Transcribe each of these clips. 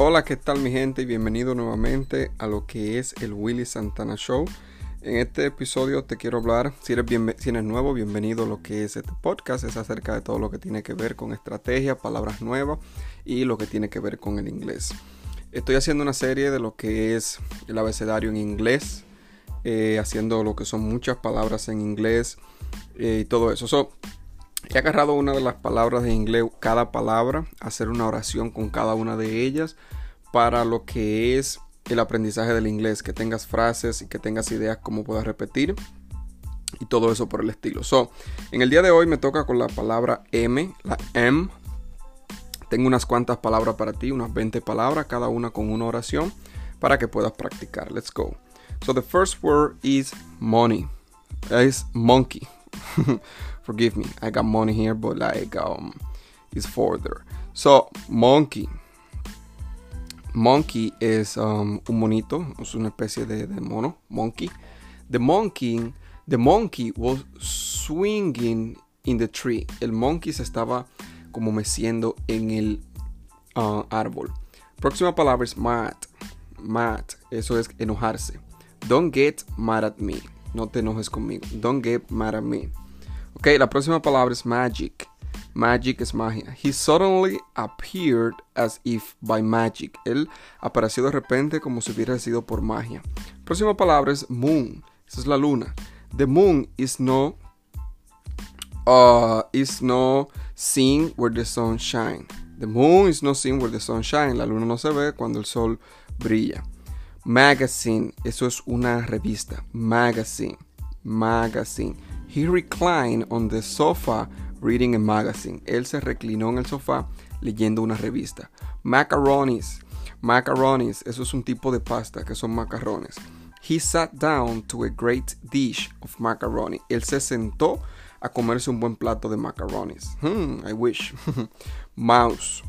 Hola, ¿qué tal mi gente? Bienvenido nuevamente a lo que es el Willy Santana Show. En este episodio te quiero hablar, si eres, si eres nuevo, bienvenido a lo que es este podcast. Es acerca de todo lo que tiene que ver con estrategia, palabras nuevas y lo que tiene que ver con el inglés. Estoy haciendo una serie de lo que es el abecedario en inglés, eh, haciendo lo que son muchas palabras en inglés eh, y todo eso. So, he agarrado una de las palabras de inglés, cada palabra, hacer una oración con cada una de ellas para lo que es el aprendizaje del inglés, que tengas frases y que tengas ideas cómo puedas repetir y todo eso por el estilo. So, en el día de hoy me toca con la palabra M, la M. Tengo unas cuantas palabras para ti, unas 20 palabras, cada una con una oración para que puedas practicar. Let's go. So the first word is money. Es monkey. Forgive me, I got money here, but like um, it's further. So monkey. Monkey es um, un monito, es una especie de, mono, monkey. The monkey, the monkey was swinging in the tree. El monkey se estaba como meciendo en el uh, árbol. Próxima palabra es mad. Mad, eso es enojarse. Don't get mad at me. No te enojes conmigo. Don't get mad at me. Ok, la próxima palabra es magic. Magic es magia. He suddenly appeared as if by magic. Él apareció de repente como si hubiera sido por magia. Próxima palabra es moon. Esa es la luna. The moon is no uh, is no seen where the sun shine. The moon is no seen where the sun shine. La luna no se ve cuando el sol brilla. Magazine, eso es una revista. Magazine, magazine. He reclined on the sofa reading a magazine. Él se reclinó en el sofá leyendo una revista. Macaronis, macaronis, eso es un tipo de pasta que son macarrones. He sat down to a great dish of macaroni. Él se sentó a comerse un buen plato de macaronis. Hmm, I wish. mouse,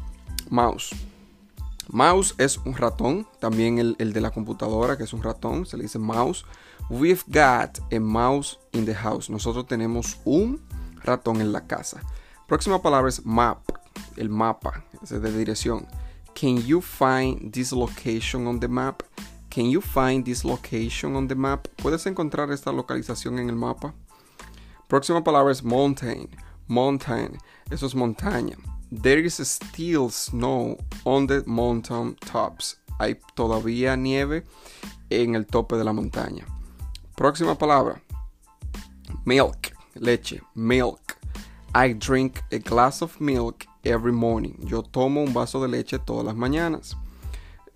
mouse. Mouse es un ratón, también el, el, de la computadora, que es un ratón, se le dice mouse. We've got a mouse in the house. Nosotros tenemos un ratón en la casa. Próxima palabra es map, el mapa, es de dirección. Can you find this location on the map? Can you find this location on the map? ¿Puedes encontrar esta localización en el mapa? Próxima palabra es mountain, mountain, eso es montaña. There is still snow on the mountain tops. Hay todavía nieve en el tope de la montaña. Próxima palabra. Milk, leche, milk. I drink a glass of milk every morning. Yo tomo un vaso de leche todas las mañanas.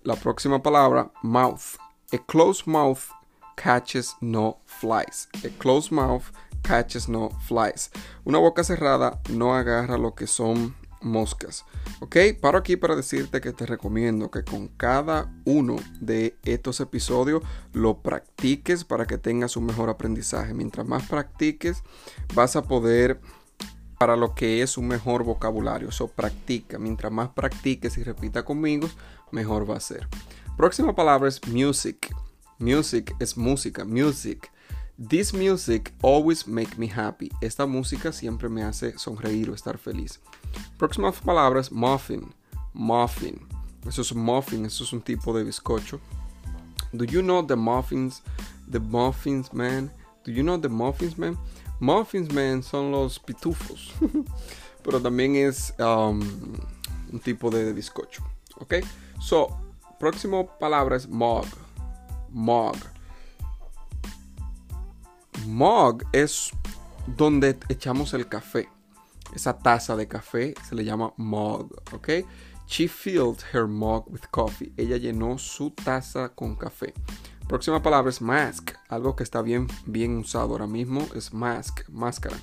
La próxima palabra, mouth. A closed mouth catches no flies. A closed mouth catches no flies. Una boca cerrada no agarra lo que son moscas. Ok, paro aquí para decirte que te recomiendo que con cada uno de estos episodios lo practiques para que tengas un mejor aprendizaje. Mientras más practiques, vas a poder para lo que es un mejor vocabulario. Eso practica. Mientras más practiques y repita conmigo, mejor va a ser. Próxima palabra es music. Music es música. Music. This music always make me happy. Esta música siempre me hace sonreír o estar feliz. Próximas palabras, muffin. Muffin. Eso es muffin, eso es un tipo de bizcocho. Do you know the muffins? The muffins, man. Do you know the muffins, man? Muffins, man, son los pitufos. Pero también es um, un tipo de bizcocho. Ok. So, próximo palabra es mug. Mug. Mug es donde echamos el café. Esa taza de café se le llama mug, ¿ok? She filled her mug with coffee. Ella llenó su taza con café. Próxima palabra es mask. Algo que está bien, bien usado ahora mismo es mask, máscara.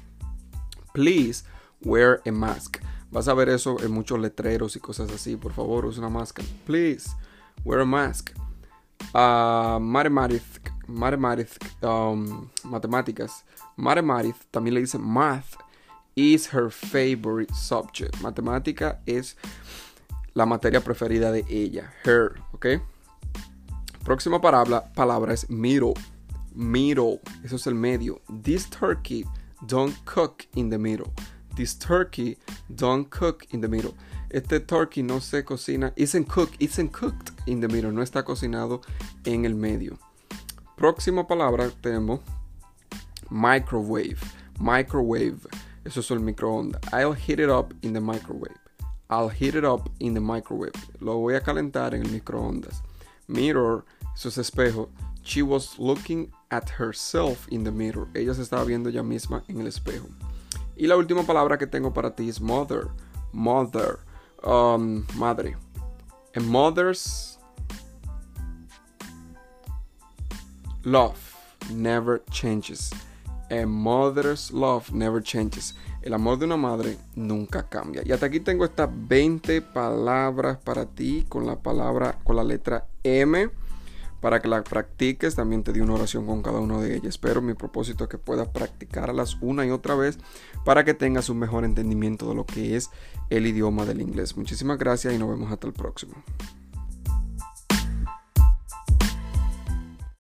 Please wear a mask. Vas a ver eso en muchos letreros y cosas así. Por favor, use una máscara. Please wear a mask. Uh, mathematics, um, matemáticas. Mathematics también le dicen math is her favorite subject. Matemática es la materia preferida de ella. Her, ¿ok? Próxima palabra, palabra es middle. Middle, eso es el medio. This turkey don't cook in the middle. This turkey don't cook in the middle. Este turkey no se cocina. Isn't cooked. Isn't cooked in the middle. No está cocinado en el medio. Próxima palabra tenemos microwave. Microwave. Eso es el microondas. I'll heat it up in the microwave. I'll heat it up in the microwave. Lo voy a calentar en el microondas. Mirror. Eso es espejo. She was looking at herself in the mirror. Ella se estaba viendo ella misma en el espejo. Y la última palabra que tengo para ti es mother. Mother. Um, madre. A mother's love never changes. A mother's love never changes. El amor de una madre nunca cambia. Y hasta aquí tengo estas 20 palabras para ti con la palabra, con la letra M para que la practiques. También te di una oración con cada una de ellas. Pero mi propósito es que puedas practicarlas una y otra vez para que tengas un mejor entendimiento de lo que es el idioma del inglés. Muchísimas gracias y nos vemos hasta el próximo.